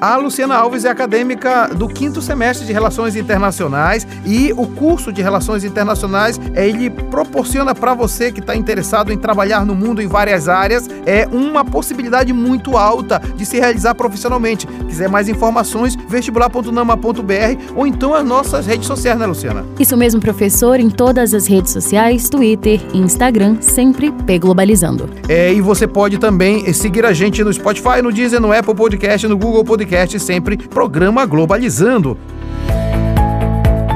A Luciana Alves é acadêmica do quinto semestre de Relações Internacionais e o curso de Relações Internacionais ele proporciona para você que está interessado em trabalhar no mundo em várias áreas é uma possibilidade muito alta de se realizar profissionalmente. Quiser mais informações, vestibular.nama.br ou então as nossas redes sociais, né, Luciana? Isso mesmo, professor, em todas as redes sociais, Twitter e Instagram, sempre P Globalizando. É, e você pode também seguir a gente no Spotify, no Deezer, no Apple Podcast, no Google Podcast podcast sempre Programa Globalizando.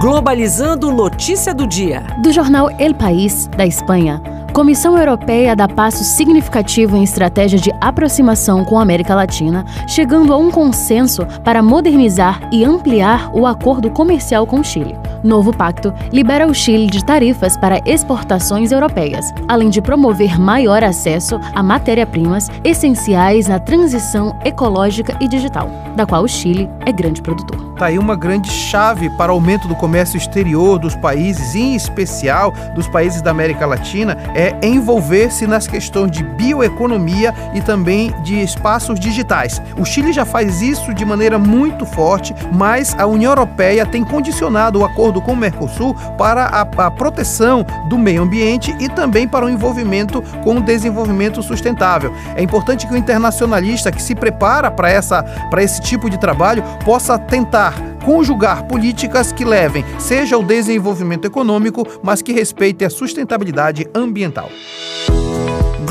Globalizando notícia do dia. Do jornal El País, da Espanha. Comissão Europeia dá passo significativo em estratégia de aproximação com a América Latina, chegando a um consenso para modernizar e ampliar o acordo comercial com o Chile. Novo pacto libera o Chile de tarifas para exportações europeias, além de promover maior acesso a matéria-primas essenciais na transição ecológica e digital, da qual o Chile é grande produtor. Está aí uma grande chave para o aumento do comércio exterior dos países, em especial dos países da América Latina, é envolver-se nas questões de bioeconomia e também de espaços digitais. O Chile já faz isso de maneira muito forte, mas a União Europeia tem condicionado o acordo acordo com o Mercosul para a, a proteção do meio ambiente e também para o envolvimento com o desenvolvimento sustentável. É importante que o internacionalista que se prepara para essa para esse tipo de trabalho possa tentar conjugar políticas que levem seja ao desenvolvimento econômico, mas que respeitem a sustentabilidade ambiental.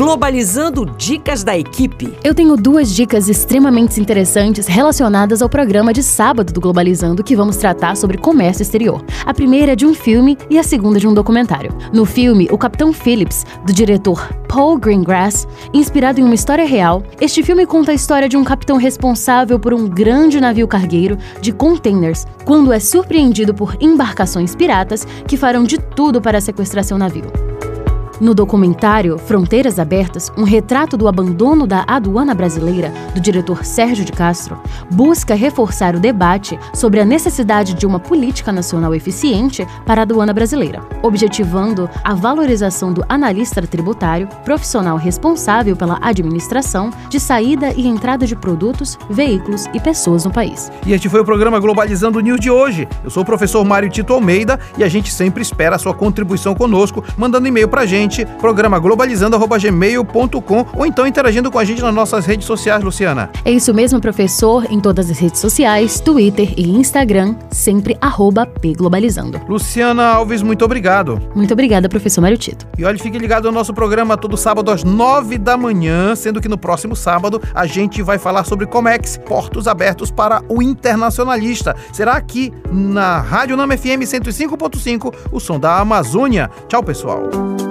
Globalizando Dicas da Equipe. Eu tenho duas dicas extremamente interessantes relacionadas ao programa de sábado do Globalizando que vamos tratar sobre comércio exterior. A primeira é de um filme e a segunda de um documentário. No filme, o Capitão Phillips, do diretor Paul Greengrass, inspirado em uma história real, este filme conta a história de um capitão responsável por um grande navio cargueiro de containers, quando é surpreendido por embarcações piratas que farão de tudo para sequestrar seu navio. No documentário Fronteiras Abertas, um retrato do abandono da aduana brasileira, do diretor Sérgio de Castro, busca reforçar o debate sobre a necessidade de uma política nacional eficiente para a aduana brasileira, objetivando a valorização do analista tributário, profissional responsável pela administração de saída e entrada de produtos, veículos e pessoas no país. E este foi o programa Globalizando News de hoje. Eu sou o professor Mário Tito Almeida e a gente sempre espera a sua contribuição conosco, mandando e-mail pra gente gente, programa globalizando.gmail.com ou então interagindo com a gente nas nossas redes sociais, Luciana. É isso mesmo, professor, em todas as redes sociais, Twitter e Instagram, sempre arroba pglobalizando. Luciana Alves, muito obrigado. Muito obrigada, professor Mário Tito. E olha, fique ligado ao nosso programa todo sábado às nove da manhã, sendo que no próximo sábado a gente vai falar sobre Comex, portos abertos para o internacionalista. Será aqui na Rádio Nama FM 105.5, o som da Amazônia. Tchau, pessoal.